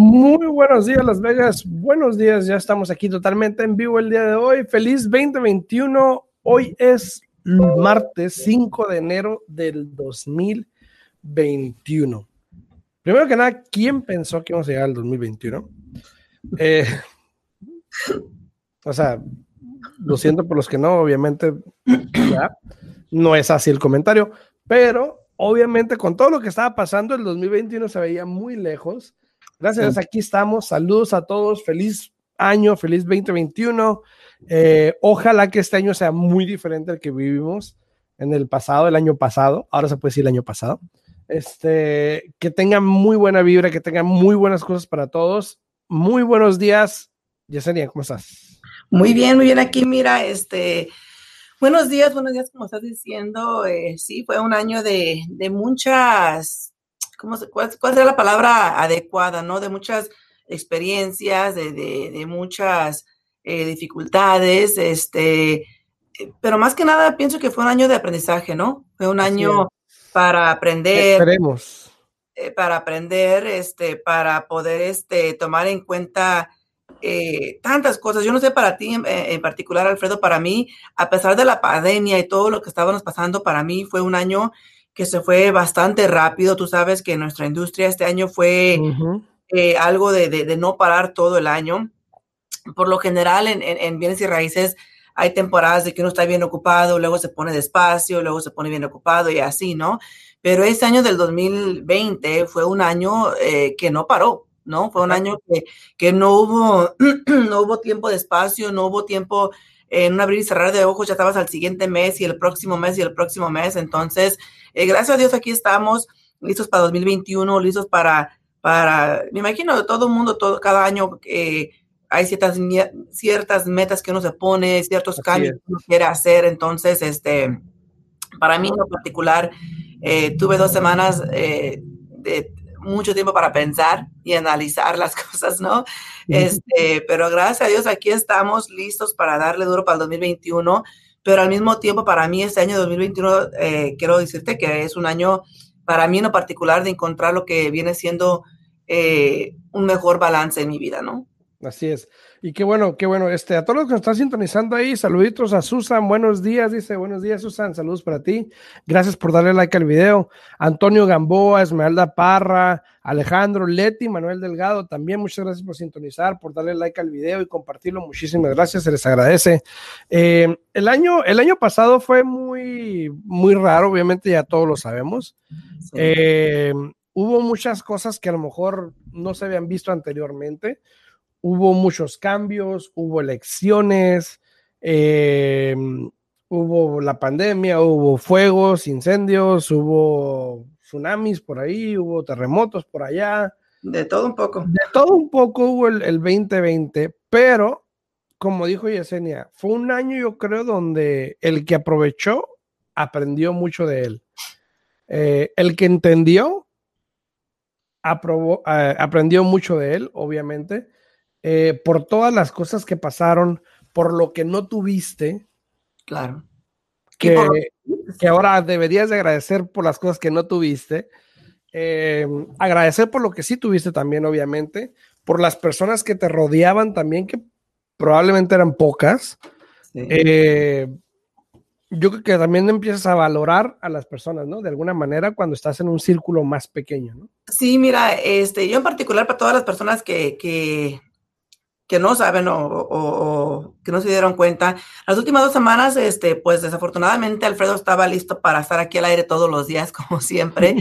Muy buenos días, Las Vegas. Buenos días, ya estamos aquí totalmente en vivo el día de hoy. Feliz 2021. Hoy es martes 5 de enero del 2021. Primero que nada, ¿quién pensó que íbamos a llegar al 2021? Eh, o sea, lo siento por los que no, obviamente no es así el comentario, pero obviamente con todo lo que estaba pasando, el 2021 se veía muy lejos. Gracias, aquí estamos. Saludos a todos. Feliz año, feliz 2021. Eh, ojalá que este año sea muy diferente al que vivimos en el pasado, el año pasado. Ahora se puede decir el año pasado. Este, que tengan muy buena vibra, que tengan muy buenas cosas para todos. Muy buenos días, Yesenia, ¿cómo estás? Muy bien, muy bien. Aquí, mira, este, buenos días, buenos días, como estás diciendo. Eh, sí, fue un año de, de muchas ¿cómo cuál, cuál, la palabra adecuada, no? De muchas experiencias, de, de, de muchas eh, dificultades, este, eh, pero más que nada pienso que fue un año de aprendizaje, ¿no? Fue un año para aprender. Esperemos. Eh, para aprender, este, para poder, este, tomar en cuenta eh, tantas cosas. Yo no sé para ti en, en, particular, Alfredo, para mí, a pesar de la pandemia y todo lo que estábamos pasando, para mí fue un año que se fue bastante rápido. Tú sabes que nuestra industria este año fue uh -huh. eh, algo de, de, de, no parar todo el año. Por lo general, en, en, en, bienes y raíces hay temporadas de que uno está bien ocupado, luego se pone despacio, luego se pone bien ocupado y así, ¿no? Pero este año del 2020 fue un año eh, que no paró, ¿no? Fue un año que, que no, hubo, no hubo tiempo de espacio, no hubo tiempo en un abrir y cerrar de ojos, ya estabas al siguiente mes y el próximo mes y el próximo mes. Entonces, eh, gracias a Dios aquí estamos listos para 2021, listos para, para me imagino, todo el mundo, todo, cada año eh, hay ciertas, ciertas metas que uno se pone, ciertos Así cambios es. que uno quiere hacer. Entonces, este, para mí en lo particular, eh, tuve dos semanas eh, de mucho tiempo para pensar y analizar las cosas, ¿no? Este, pero gracias a Dios aquí estamos listos para darle duro para el 2021, pero al mismo tiempo para mí este año 2021 eh, quiero decirte que es un año para mí en lo particular de encontrar lo que viene siendo eh, un mejor balance en mi vida, ¿no? Así es. Y qué bueno, qué bueno. Este, a todos los que nos están sintonizando ahí, saluditos a Susan, buenos días, dice, buenos días, Susan, saludos para ti. Gracias por darle like al video. Antonio Gamboa, Esmeralda Parra, Alejandro Leti, Manuel Delgado, también muchas gracias por sintonizar, por darle like al video y compartirlo. Muchísimas gracias, se les agradece. Eh, el, año, el año pasado fue muy, muy raro, obviamente ya todos lo sabemos. Sí. Eh, hubo muchas cosas que a lo mejor no se habían visto anteriormente hubo muchos cambios, hubo elecciones, eh, hubo la pandemia, hubo fuegos, incendios, hubo tsunamis por ahí, hubo terremotos por allá. De todo un poco. De todo un poco hubo el, el 2020, pero como dijo Yesenia, fue un año yo creo donde el que aprovechó aprendió mucho de él. Eh, el que entendió aprobó, eh, aprendió mucho de él, obviamente eh, por todas las cosas que pasaron, por lo que no tuviste. Claro. Que, por... que ahora deberías de agradecer por las cosas que no tuviste. Eh, agradecer por lo que sí tuviste también, obviamente. Por las personas que te rodeaban también, que probablemente eran pocas. Sí. Eh, yo creo que también empiezas a valorar a las personas, ¿no? De alguna manera cuando estás en un círculo más pequeño, ¿no? Sí, mira, este, yo en particular para todas las personas que, que que no saben o, o, o, que no se dieron cuenta. Las últimas dos semanas, este, pues desafortunadamente Alfredo estaba listo para estar aquí al aire todos los días, como siempre.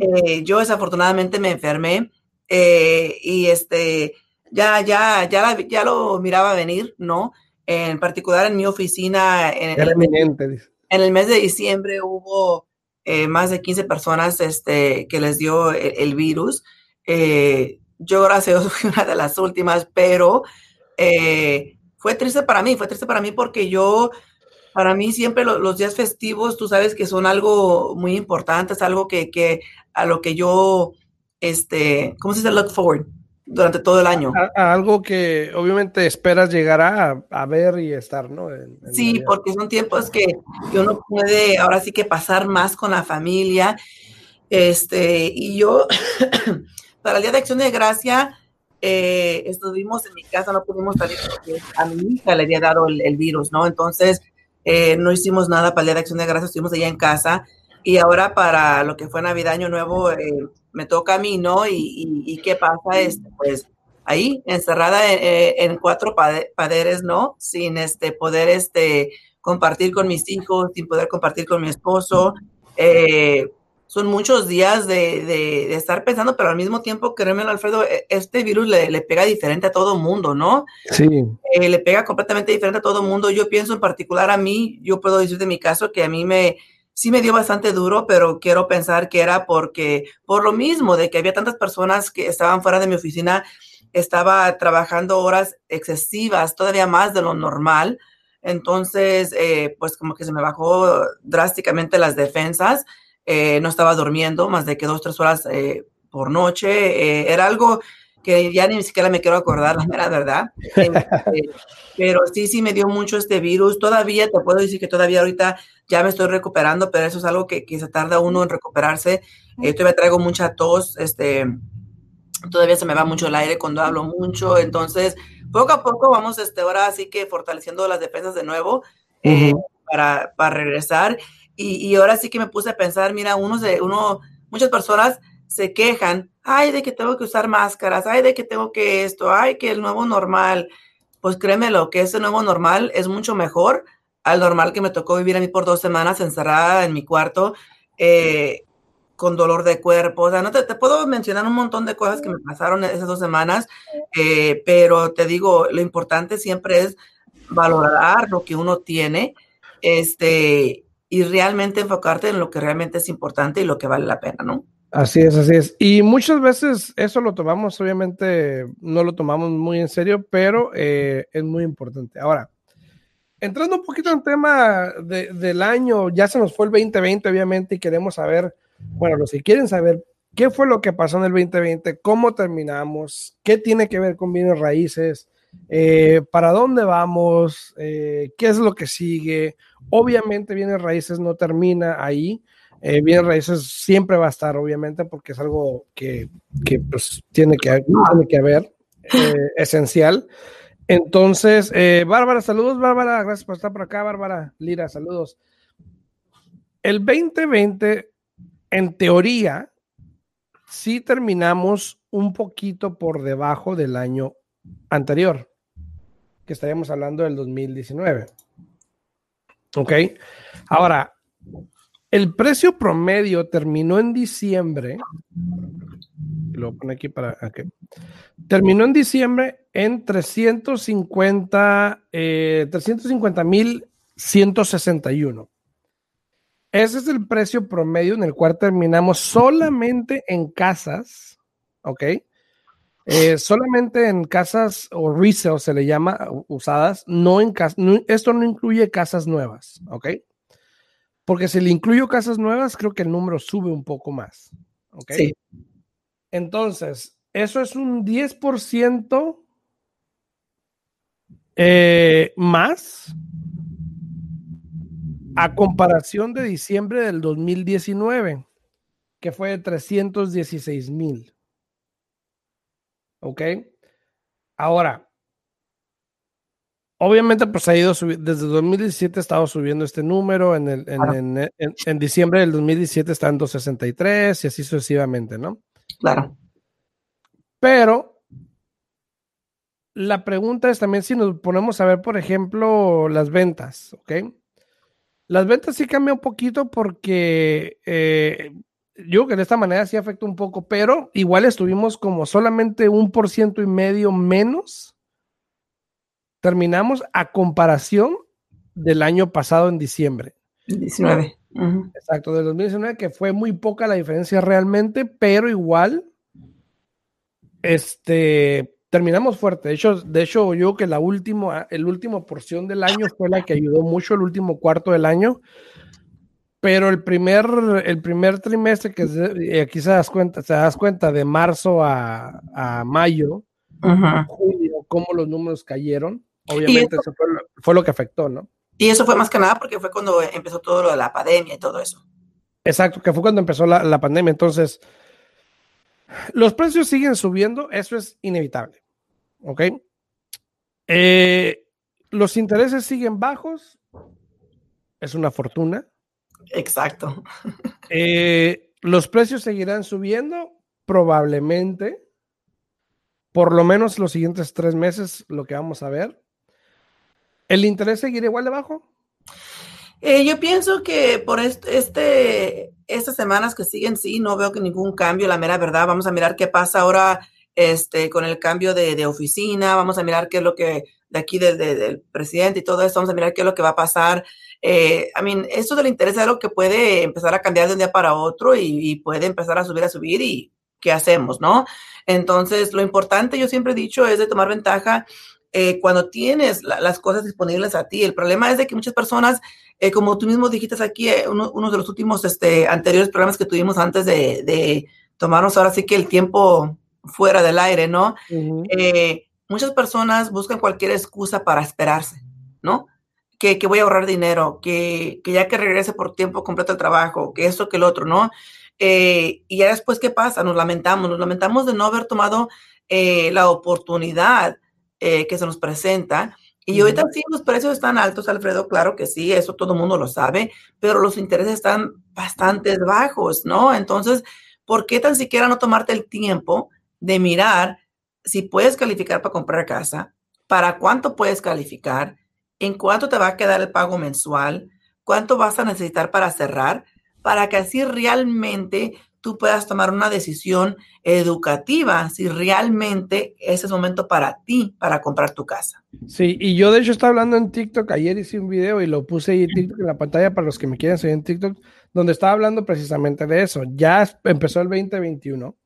eh, yo desafortunadamente me enfermé eh, y este, ya, ya, ya, la, ya lo miraba venir, ¿no? En particular en mi oficina. En, Era eminente. En el mes de diciembre hubo eh, más de 15 personas este, que les dio el, el virus. Eh, yo gracias a Dios fui una de las últimas, pero eh, fue triste para mí, fue triste para mí porque yo, para mí siempre los días festivos, tú sabes que son algo muy importante, es algo que, que a lo que yo, este, ¿cómo se dice? Look forward durante todo el año. algo que obviamente esperas llegar a, a ver y estar, ¿no? sí, porque son tiempos que, que, uno puede ahora sí que pasar más con la familia. Este, y yo, para el Día de Acción de Gracia, eh, estuvimos en mi casa, no pudimos salir porque a mi hija le había dado el, virus, ¿no? Entonces, eh, no hicimos nada para el Día de Acción de Gracia, estuvimos allá en casa. Y ahora para lo que fue Navidad, Año Nuevo, eh, me toca a mí, ¿no? Y, y, qué pasa, este, pues ahí encerrada en, cuatro paderes, ¿no? Sin este poder este compartir con mis hijos, sin poder compartir con mi esposo. Eh, son muchos días de, de, estar pensando, pero al mismo tiempo, créeme, Alfredo, e, este virus le, le pega diferente a todo mundo, ¿no? Sí. Eh, le pega completamente diferente a todo mundo. Yo pienso en particular a mí, yo puedo decir de mi caso que a mí me, sí me dio bastante duro, pero quiero pensar que era porque, por lo mismo, de que había tantas personas que estaban fuera de mi oficina, estaba trabajando horas excesivas, todavía más de lo normal. Entonces, eh, pues como que se me bajó drásticamente las defensas. Eh, no estaba durmiendo más de que dos, tres horas eh, por noche. era algo que ya ni siquiera me quiero acordar, la verdad. Este, pero sí, sí me dio mucho este virus. Todavía te puedo decir que todavía ahorita ya me estoy recuperando, pero eso es algo que, que se tarda uno en recuperarse. Eh, todavía traigo mucha tos, este, todavía se me va mucho el aire cuando hablo mucho. Entonces, poco a poco vamos este, ahora así que fortaleciendo las defensas de nuevo eh, para, para, regresar. Y, y, ahora sí que me puse a pensar, mira, uno, se, uno muchas personas se quejan, ay, de que tengo que usar máscaras, ay, de que tengo que esto, ay, que el nuevo normal, pues créeme lo que ese nuevo normal es mucho mejor al normal que me tocó vivir a mí por dos semanas encerrada en mi cuarto, eh, con dolor de cuerpo. O sea, no te, puedo mencionar un montón de cosas que me pasaron esas dos semanas, eh, pero te digo, lo importante siempre es valorar lo que uno tiene, este, y realmente enfocarte en lo que realmente es importante y lo que vale la pena, ¿no? Así es, así es. Y muchas veces eso lo tomamos, obviamente no lo tomamos muy en serio, pero eh, es muy importante. Ahora, entrando un poquito en tema del año, ya se nos fue el 2020, obviamente, y queremos saber, bueno, los que quieren saber qué fue lo que pasó en el 2020, cómo terminamos, qué tiene que ver con bienes raíces, eh, para dónde vamos, eh, qué es lo que sigue. Obviamente, bienes raíces no termina ahí. Eh, raíces siempre va a estar, obviamente, porque es algo que, que pues, tiene, que, tiene que haber, eh, esencial. Entonces, Bárbara, saludos, Bárbara, gracias por estar por acá, Bárbara Lira, saludos. El 2020, en teoría, sí terminamos un poquito por debajo del año anterior, que estaríamos hablando del 2019. Ok, ahora, el precio promedio terminó en diciembre. Lo pone aquí para. Terminó en diciembre en 350 eh, mil 161. Ese es el precio promedio en el cual terminamos solamente en casas, ¿ok? Eh, solamente en casas o resale se le llama usadas, no en casas, esto no incluye casas nuevas, ¿ok? Porque si le incluyo casas nuevas, creo que el número sube un poco más. ¿Ok? Sí. Entonces, eso es un 10% eh, más a comparación de diciembre del 2019, que fue de 316 mil. ¿Ok? Ahora, Obviamente, pues ha ido subiendo, desde 2017 ha estado subiendo este número, en, el, en, en, diciembre del 2017 está en 263 y así sucesivamente, ¿no? Claro. Pero la pregunta es también si nos ponemos a ver, por ejemplo, las ventas, ¿ok? Las ventas sí cambian un poquito porque eh, yo creo que de esta manera sí afecta un poco, pero igual estuvimos como solamente un por ciento y medio menos terminamos a comparación del año pasado en diciembre. 19. Exacto, del 2019, que fue muy poca la diferencia realmente, pero igual este, terminamos fuerte. De hecho, de hecho, yo creo que la última, el último porción del año fue la que ayudó mucho, el último cuarto del año. Pero el primer, el primer trimestre, que aquí se das cuenta, se das cuenta de marzo a, a mayo, julio, cómo los números cayeron. Obviamente eso, fue, lo, que afectó, ¿no? Y eso fue más que nada porque fue cuando empezó todo lo de la pandemia y todo eso. Exacto, que fue cuando empezó la, la pandemia. Entonces, los precios siguen subiendo, eso es inevitable. ¿Ok? Eh, los intereses siguen bajos, es una fortuna. Exacto. Eh, los precios seguirán subiendo, probablemente, por lo menos los siguientes tres meses, lo que vamos a ver. ¿El interés seguirá igual de bajo? Eh, yo pienso que por este, estas semanas que siguen, sí, no veo que ningún cambio, la mera verdad. Vamos a mirar qué pasa ahora este, con el cambio de, oficina, vamos a mirar qué es lo que de aquí del presidente y todo eso, vamos a mirar qué es lo que va a pasar. Eh, I mean, esto del interés es algo que puede empezar a cambiar de un día para otro y, puede empezar a subir, a subir y qué hacemos, ¿no? Entonces, lo importante, yo siempre he dicho, es de tomar ventaja eh, cuando tienes las cosas disponibles a ti. El problema es de que muchas personas, eh, como tú mismo dijiste aquí, eh, uno, de los últimos este, anteriores programas que tuvimos antes de, de tomarnos ahora sí que el tiempo fuera del aire, ¿no? Eh, muchas personas buscan cualquier excusa para esperarse, ¿no? Que, que voy a ahorrar dinero, que, que, ya que regrese por tiempo completo al trabajo, que esto, que el otro, ¿no? Eh, y ya después, ¿qué pasa? Nos lamentamos, nos lamentamos de no haber tomado eh, la oportunidad que se nos presenta. Y ahorita sí, los precios están altos, Alfredo, claro que sí, eso todo el mundo lo sabe, pero los intereses están bastante bajos, ¿no? Entonces, ¿por qué tan siquiera no tomarte el tiempo de mirar si puedes calificar para comprar casa, para cuánto puedes calificar, en cuánto te va a quedar el pago mensual, cuánto vas a necesitar para cerrar, para que así realmente tú puedas tomar una decisión educativa, si realmente ese es el momento para ti, para comprar tu casa. Sí, y yo de hecho estaba hablando en TikTok, ayer hice un video y lo puse ahí en TikTok en la pantalla para los que me quieran seguir en TikTok, donde estaba hablando precisamente de eso. Ya empezó el 2021.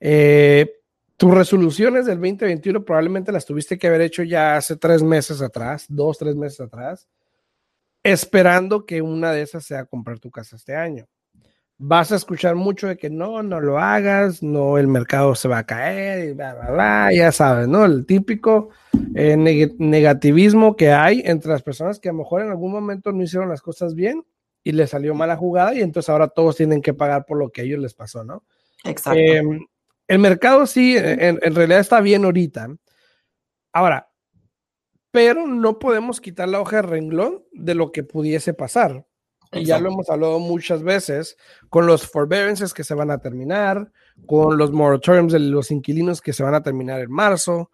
Eh, tus resoluciones del 2021 probablemente las tuviste que haber hecho ya hace tres meses atrás, dos, tres meses atrás, esperando que una de esas sea comprar tu casa este año. Vas a escuchar mucho de que no, no lo hagas, no, el mercado se va a caer, y bla, bla, bla, ya sabes, ¿no? El típico eh, negativismo que hay entre las personas que a lo mejor en algún momento no hicieron las cosas bien y les salió mala jugada y entonces ahora todos tienen que pagar por lo que a ellos les pasó, ¿no? Exacto. Em, el mercado sí, en, realidad está bien ahorita. Ahora, pero no podemos quitar la hoja de renglón de lo que pudiese pasar. Y ya lo hemos hablado muchas veces con los forbearances que se van a terminar, con los moratoriums de los inquilinos que se van a terminar en marzo,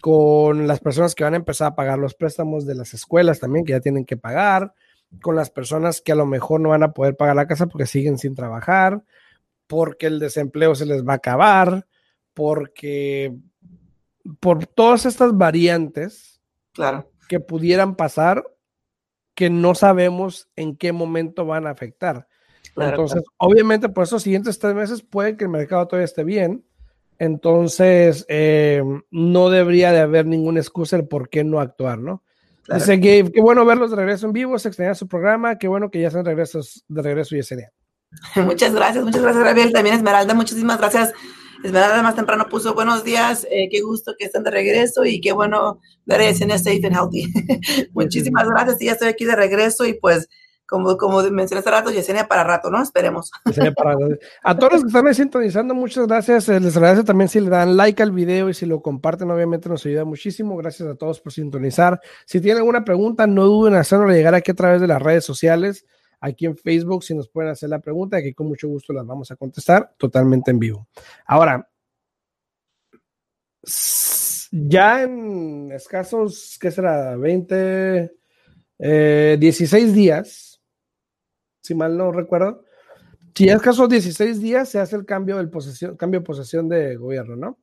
con las personas que van a empezar a pagar los préstamos de las escuelas también que ya tienen que pagar, con las personas que a lo mejor no van a poder pagar la casa porque siguen sin trabajar, porque el desempleo se les va a acabar, porque por todas estas variantes claro. que pudieran pasar que no sabemos en qué momento van a afectar. Entonces, obviamente, por esos siguientes tres meses puede que el mercado todavía esté bien. Entonces, eh, no debería de haber ninguna excusa el por qué no actuar, ¿no? Dice Gabe, qué bueno verlos de regreso en vivo, se extraña su programa, qué bueno que ya están de regreso, de regreso Yesenia. Muchas gracias, muchas gracias, Gabriel. También Esmeralda, muchísimas gracias. Esmeralda más temprano puso buenos días, eh, qué gusto que estén de regreso y qué bueno ver a safe and healthy. muchísimas gracias, y ya estoy aquí de regreso y pues como, como mencioné hace rato, Yesenia para rato, ¿no? Esperemos. A todos los que están sintonizando, muchas gracias. Eh, les agradezco también si le dan like al video y si lo comparten, obviamente nos ayuda muchísimo. Gracias a todos por sintonizar. Si tienen alguna pregunta, no duden en hacerlo llegar aquí a través de las redes sociales aquí en Facebook si nos pueden hacer la pregunta, que con mucho gusto las vamos a contestar totalmente en vivo. Ahora, ya en escasos, ¿qué será? 20, 16 eh, días, si mal no recuerdo. Si es escasos 16 días se hace el cambio, del posesión, cambio de posesión de gobierno, ¿no?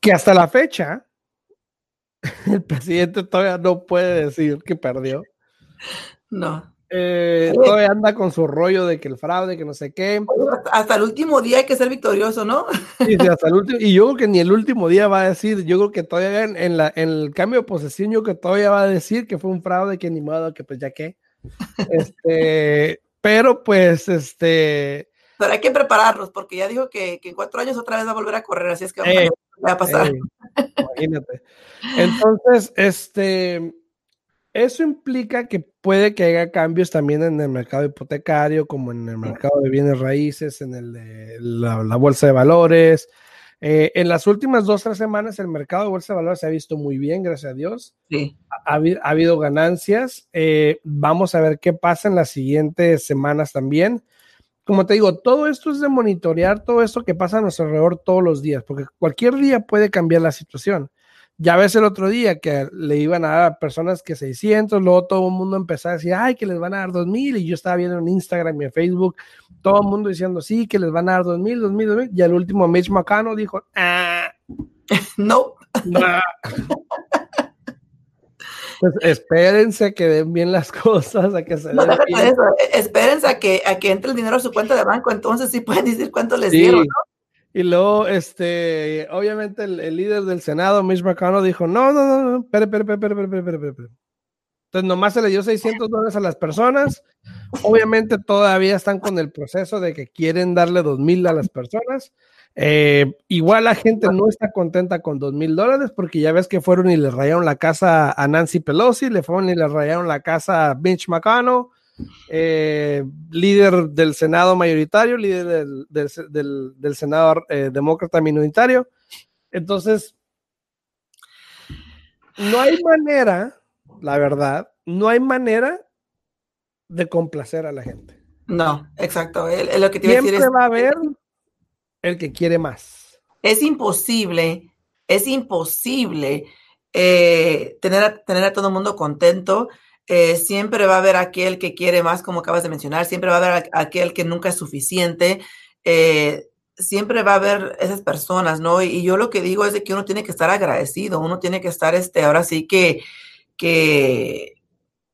Que hasta la fecha el presidente todavía no puede decir que perdió. No. Eh, todavía anda con su rollo de que el fraude, que no sé qué. Hasta, el último día hay que ser victorioso, ¿no? Sí, hasta el último. Y yo creo que ni el último día va a decir, yo creo que todavía en, la, en el cambio de posesión, yo creo que todavía va a decir que fue un fraude, que ni modo, que pues ya qué. Este, pero pues, este. Pero hay que prepararnos, porque ya dijo que, en cuatro años otra vez va a volver a correr, así es que qué va a pasar. imagínate. Entonces, este eso implica que puede que haya cambios también en el mercado hipotecario, como en el mercado de bienes raíces, en el de la, bolsa de valores. Eh, en las últimas dos, tres semanas, el mercado de bolsa de valores se ha visto muy bien, gracias a Dios. Sí. Ha, habido ganancias. Eh, vamos a ver qué pasa en las siguientes semanas también. Como te digo, todo esto es de monitorear todo esto que pasa a nuestro alrededor todos los días, porque cualquier día puede cambiar la situación. Ya ves el otro día que le iban a dar a personas que 600, luego todo el mundo empezó a decir, ay, que les van a dar 2000, y yo estaba viendo en Instagram y en Facebook, todo el mundo diciendo, sí, que les van a dar 2000, 2000, 2000, y al último Mitch McConnell dijo, ah, no. Pues espérense que den bien las cosas, a que se den bien. Espérense a que, a que entre el dinero a su cuenta de banco, entonces sí pueden decir cuánto les dieron, ¿no? Y luego, este, obviamente el, líder del Senado, Mitch McConnell, dijo, no, no, no, no, espere, espere, espere, espere, espere, espere. Entonces nomás se le dio 600 dólares a las personas. Obviamente todavía están con el proceso de que quieren darle 2,000 a las personas. Eh, igual la gente no está contenta con 2,000 dólares porque ya ves que fueron y le rayaron la casa a Nancy Pelosi, le fueron y le rayaron la casa a Mitch McConnell. Eh, líder del Senado mayoritario, líder del, Senado eh, demócrata minoritario. Entonces, no hay manera, la verdad, no hay manera de complacer a la gente. No, exacto. lo que Siempre va a haber el que quiere más. Es imposible, es imposible eh, tener, tener a todo el mundo contento eh, siempre va a haber aquel que quiere más, como acabas de mencionar, siempre va a haber aquel que nunca es suficiente, eh, siempre va a haber esas personas, ¿no? Y, yo lo que digo es de que uno tiene que estar agradecido, uno tiene que estar, este, ahora sí que, que,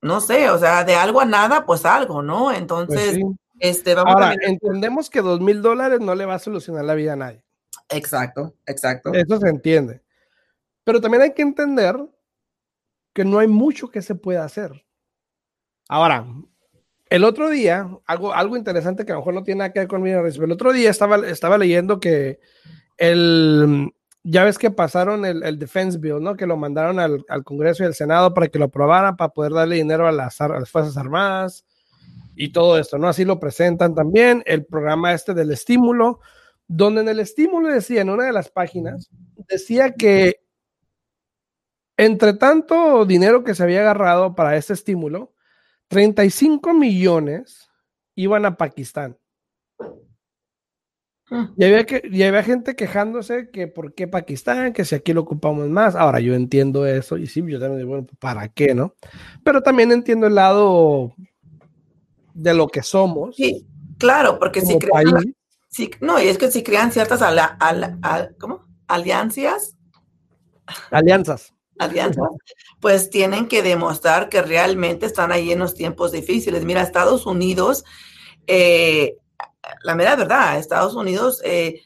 no sé, o sea, de algo a nada, pues algo, ¿no? Pues Entonces, este, vamos Ahora, entendemos que dos mil dólares no le va a solucionar la vida a nadie. Exacto, exacto. Eso se entiende. Pero también hay que entender que no hay mucho que se pueda hacer. Ahora, el otro día, algo, algo interesante que a lo mejor no tiene nada que ver con mi el otro día estaba, estaba leyendo que el, ya ves que pasaron el, Defense Bill, ¿no? Que lo mandaron al, Congreso y al Senado para que lo aprobaran, para poder darle dinero a las, a las, Fuerzas Armadas y todo esto, ¿no? Así lo presentan también, el programa este del estímulo, donde en el estímulo decía, en una de las páginas, decía que entre tanto dinero que se había agarrado para este estímulo, 35 millones iban a Pakistán. Ah. Y había, que, y había gente quejándose que por qué Pakistán, que si aquí lo ocupamos más. Ahora yo entiendo eso y sí, yo también digo, bueno, ¿para qué, no? Pero también entiendo el lado de lo que somos. Sí, claro, porque si crean, no, y es que si crean ciertas ala, ¿cómo? alianzas. Alianzas alianzas, pues tienen que demostrar que realmente están ahí en los tiempos difíciles. Mira, Estados Unidos, eh, la mera verdad, Estados Unidos, eh,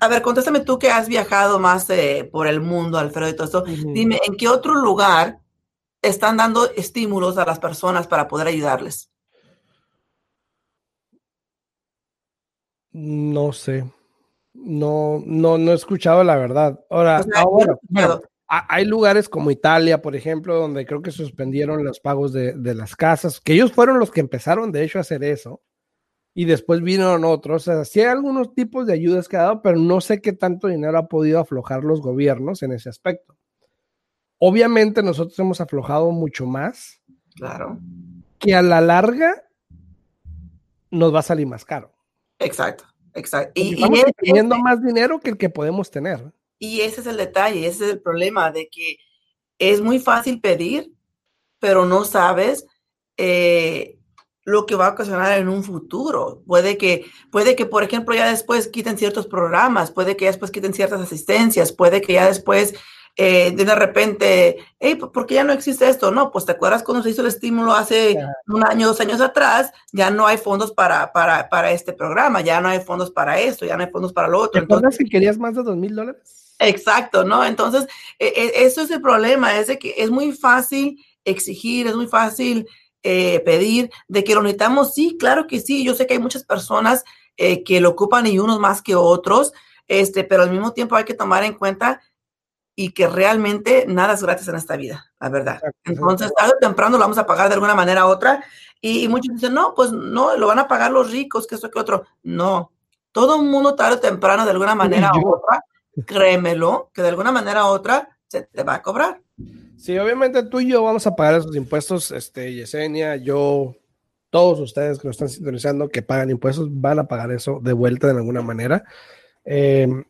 a ver, contéstame tú que has viajado más eh, por el mundo, Alfredo, y todo esto. Dime, ¿en qué otro lugar están dando estímulos a las personas para poder ayudarles? No sé. No, no, no he escuchado la verdad. Ahora, ahora hay lugares como Italia, por ejemplo, donde creo que suspendieron los pagos de, las casas, que ellos fueron los que empezaron, de hecho, a hacer eso. Y después vinieron otros. O sea, sí hay algunos tipos de ayudas que ha dado, pero no sé qué tanto dinero ha podido aflojar los gobiernos en ese aspecto. Obviamente nosotros hemos aflojado mucho más. Claro. Que a la larga nos va a salir más caro. Exacto. Exacto. Y, estamos teniendo más dinero que el que podemos tener. Y ese es el detalle, ese es el problema de que es muy fácil pedir, pero no sabes eh, lo que va a ocasionar en un futuro. Puede que, puede que, por ejemplo, ya después quiten ciertos programas, puede que ya después quiten ciertas asistencias, puede que ya después eh, de repente, hey, ¿por qué ya no existe esto? No, pues te acuerdas cuando se hizo el estímulo hace un año, dos años atrás, ya no hay fondos para, para, para este programa, ya no hay fondos para esto, ya no hay fondos para lo otro. ¿Te acuerdas que querías más de dos mil dólares? Exacto, ¿no? Entonces, e, e, eso es el problema, es de que es muy fácil exigir, es muy fácil eh, pedir de que lo necesitamos. Sí, claro que sí. Yo sé que hay muchas personas eh, que lo ocupan y unos más que otros, este, pero al mismo tiempo hay que tomar en cuenta y que realmente nada es gratis en esta vida, la verdad. Entonces, tarde o temprano lo vamos a pagar de alguna manera u otra. Y, muchos dicen, no, pues no, lo van a pagar los ricos, que esto, que otro. No, todo el mundo tarde o temprano, de alguna manera u otra, créemelo, que de alguna manera u otra se te va a cobrar. Sí, obviamente tú y yo vamos a pagar esos impuestos, este, Yesenia, yo, todos ustedes que nos están sintonizando, que pagan impuestos, van a pagar eso de vuelta de alguna manera. Em,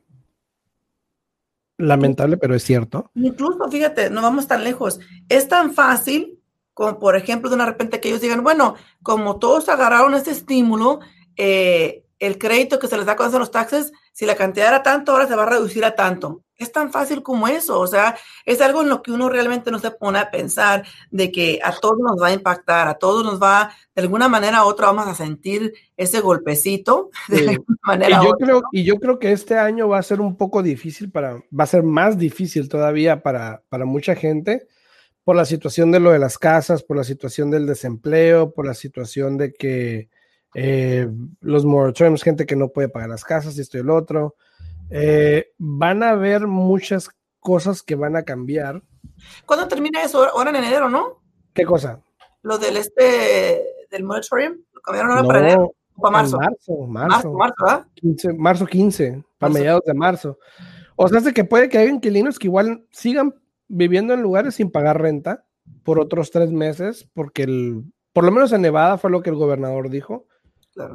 lamentable, pero es cierto. Incluso, fíjate, no vamos tan lejos. Es tan fácil como, por ejemplo, de una repente que ellos digan, bueno, como todos agarraron este estímulo, eh, el crédito que se les da cuando hacen los taxes, si la cantidad era tanto, ahora se va a reducir a tanto. Es tan fácil como eso, o sea, es algo en lo que uno realmente no se pone a pensar de que a todos nos va a impactar, a todos nos va, de alguna manera u otra vamos a sentir ese golpecito. De manera y, yo creo, y yo creo que este año va a ser un poco difícil para, va a ser más difícil todavía para, para mucha gente por la situación de lo de las casas, por la situación del desempleo, por la situación de que eh, los moratoriums, gente que no puede pagar las casas y esto y el otro. Eh, van a haber muchas cosas que van a cambiar. ¿Cuándo termina eso? Ahora en enero, ¿no? ¿Qué cosa? Lo del este, del moratorium, lo cambiaron ahora para enero. Para marzo. Marzo, marzo. Marzo, 15, marzo 15, para mediados de marzo. O sea, es que puede que haya inquilinos que igual sigan viviendo en lugares sin pagar renta por otros tres meses, porque el, por lo menos en Nevada fue lo que el gobernador dijo,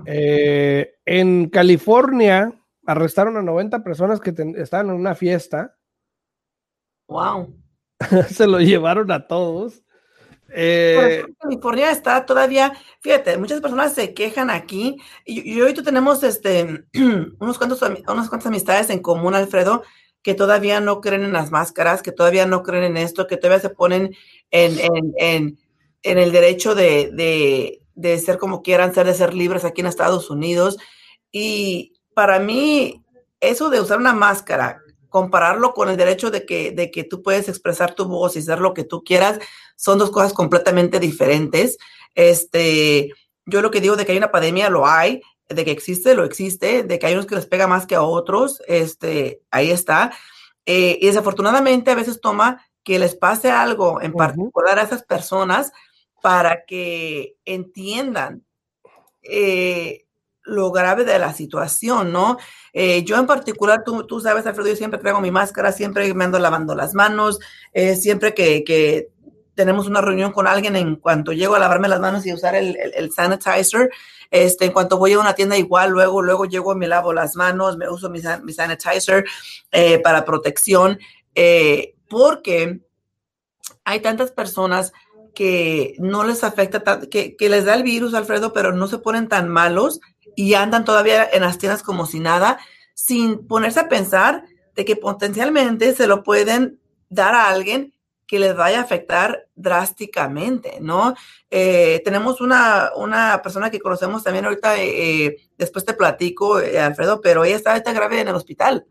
eh, en California arrestaron a 90 personas que estaban en una fiesta. Wow. Se lo llevaron a todos. Eh, California está todavía, fíjate, muchas personas se quejan aquí y, y hoy tenemos este, unos cuantos, unas cuantas amistades en común, Alfredo, que todavía no creen en las máscaras, que todavía no creen en esto, que todavía se ponen en, en, en, en el derecho de, de, de ser como quieran ser, de ser libres aquí en Estados Unidos. Y para mí, eso de usar una máscara, compararlo con el derecho de que, de que tú puedes expresar tu voz y ser lo que tú quieras, son dos cosas completamente diferentes. Este, yo lo que digo de que hay una pandemia, lo hay, de que existe, lo existe, de que hay unos que les pega más que a otros, este, ahí está. Eh, y desafortunadamente a veces toma que les pase algo en particular a esas personas para que entiendan eh, lo grave de la situación, ¿no? Eh, yo en particular, tú, tú, sabes, Alfredo, yo siempre traigo mi máscara, siempre me ando lavando las manos, eh, siempre que, tenemos una reunión con alguien, en cuanto llego a lavarme las manos y usar el, el, sanitizer, este, en cuanto voy a una tienda igual, luego, luego llego, me lavo las manos, me uso mi, mi sanitizer para protección, porque hay tantas personas que no les afecta, que, que les da el virus, Alfredo, pero no se ponen tan malos y andan todavía en las tiendas como si nada, sin ponerse a pensar de que potencialmente se lo pueden dar a alguien que les vaya a afectar drásticamente, ¿no? Eh, tenemos una, una, persona que conocemos también ahorita, eh, eh, después te platico, Alfredo, pero ella está, está grave en el hospital.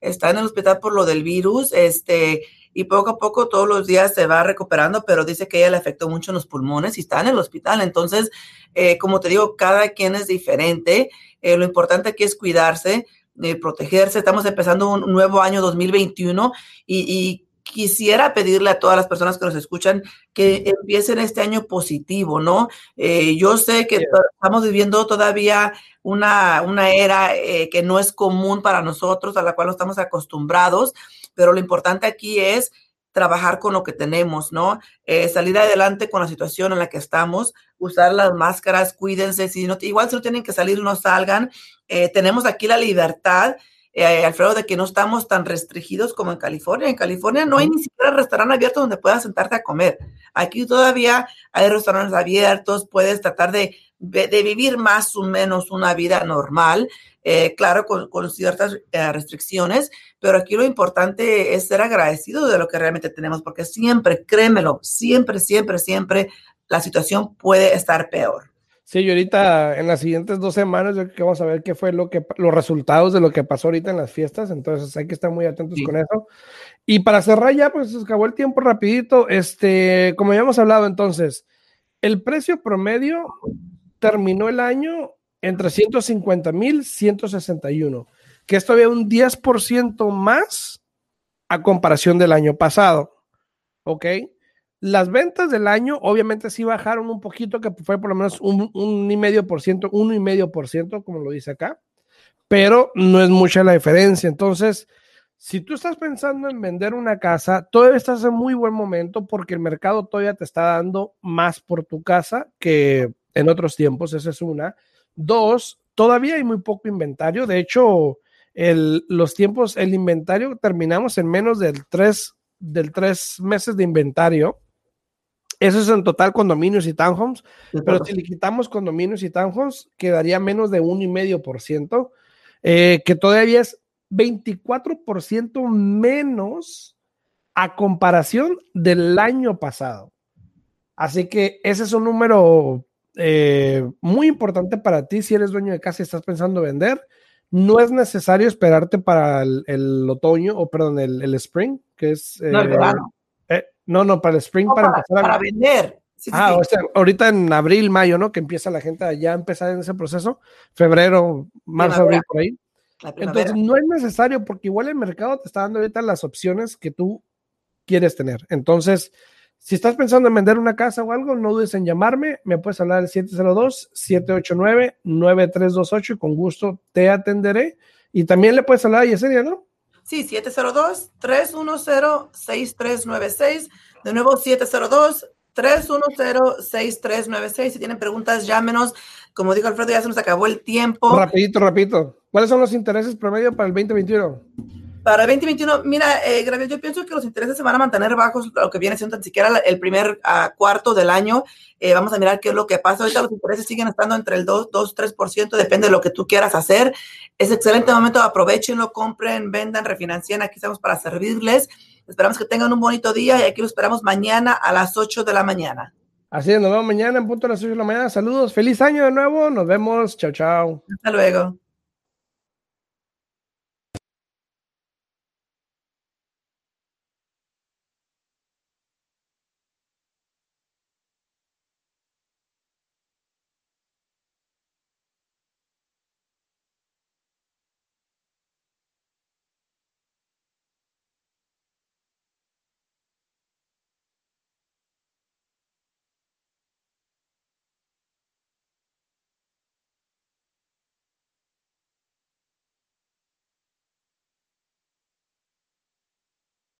Está en el hospital por lo del virus, este, y poco a poco todos los días se va recuperando, pero dice que ella le afectó mucho en los pulmones y está en el hospital. Entonces, eh, como te digo, cada quien es diferente. Eh, lo importante aquí es cuidarse, eh, protegerse. Estamos empezando un nuevo año 2021 y, y quisiera pedirle a todas las personas que nos escuchan que empiecen este año positivo, ¿no? yo sé que estamos viviendo todavía una, una era que no es común para nosotros, a la cual no estamos acostumbrados, pero lo importante aquí es trabajar con lo que tenemos, ¿no? Eh, salir adelante con la situación en la que estamos, usar las máscaras, cuídense, si no, igual si no tienen que salir, no salgan. Eh, tenemos aquí la libertad, eh, Alfredo, de que no estamos tan restringidos como en California. En California no hay ni siquiera restaurante abierto donde puedas sentarte a comer. Aquí todavía hay restaurantes abiertos, puedes tratar de, de vivir más o menos una vida normal, eh, claro, con, con ciertas eh, restricciones, pero aquí lo importante es ser agradecido de lo que realmente tenemos, porque siempre, créemelo, siempre, siempre, siempre la situación puede estar peor. Sí, y ahorita en las siguientes dos semanas yo creo que vamos a ver qué fue lo que los resultados de lo que pasó ahorita en las fiestas, entonces hay que estar muy atentos con eso. Y para cerrar ya, pues se acabó el tiempo rapidito. Este, como ya hemos hablado entonces, el precio promedio terminó el año entre 150 mil 161, que esto había un 10% más a comparación del año pasado. ¿Ok? Las ventas del año obviamente sí bajaron un poquito, que fue por lo menos un, un y medio por ciento, uno y medio por ciento, como lo dice acá, pero no es mucha la diferencia. Entonces, si tú estás pensando en vender una casa, todavía estás en muy buen momento porque el mercado todavía te está dando más por tu casa que en otros tiempos, esa es una. Dos, todavía hay muy poco inventario. De hecho, el, los tiempos, el inventario terminamos en menos del tres, del tres meses de inventario. Eso es en total condominios y townhomes, pero si le quitamos condominios y townhomes, quedaría menos de un y medio por ciento, eh, que todavía es 24% menos a comparación del año pasado. Así que ese es un número eh, muy importante para ti si eres dueño de casa y estás pensando vender. No es necesario esperarte para el, otoño o perdón, el, spring, que es... no, el verano. No, no, para el spring, para, empezar para vender. ah, o sea, ahorita en abril, mayo, ¿no? Que empieza la gente a ya empezar en ese proceso. Febrero, marzo, abril, por ahí. Entonces, no es necesario porque igual el mercado te está dando ahorita las opciones que tú quieres tener. Entonces, si estás pensando en vender una casa o algo, no dudes en llamarme. Me puedes hablar al 702-789-9328 y con gusto te atenderé. Y también le puedes hablar a Yesenia, ¿no? Sí, 702-310-6396. De nuevo, 702-310-6396. Si tienen preguntas, llámenos. Como dijo Alfredo, ya se nos acabó el tiempo. Rapidito, rapidito. ¿Cuáles son los intereses promedio para el 2021? Para el 2021, mira, eh, yo pienso que los intereses se van a mantener bajos, lo que viene siendo tan siquiera el primer uh, cuarto del año. Eh, vamos a mirar qué es lo que pasa. Ahorita los intereses siguen estando entre el 2, 2, 3%, depende de lo que tú quieras hacer. Es excelente momento, aprovechenlo, compren, vendan, refinancien. Aquí estamos para servirles. Esperamos que tengan un bonito día y aquí lo esperamos mañana a las 8 de la mañana. Así es, nos vemos mañana en punto a las 8 de la mañana. Saludos, feliz año de nuevo. Nos vemos. Chao, chao. Hasta luego.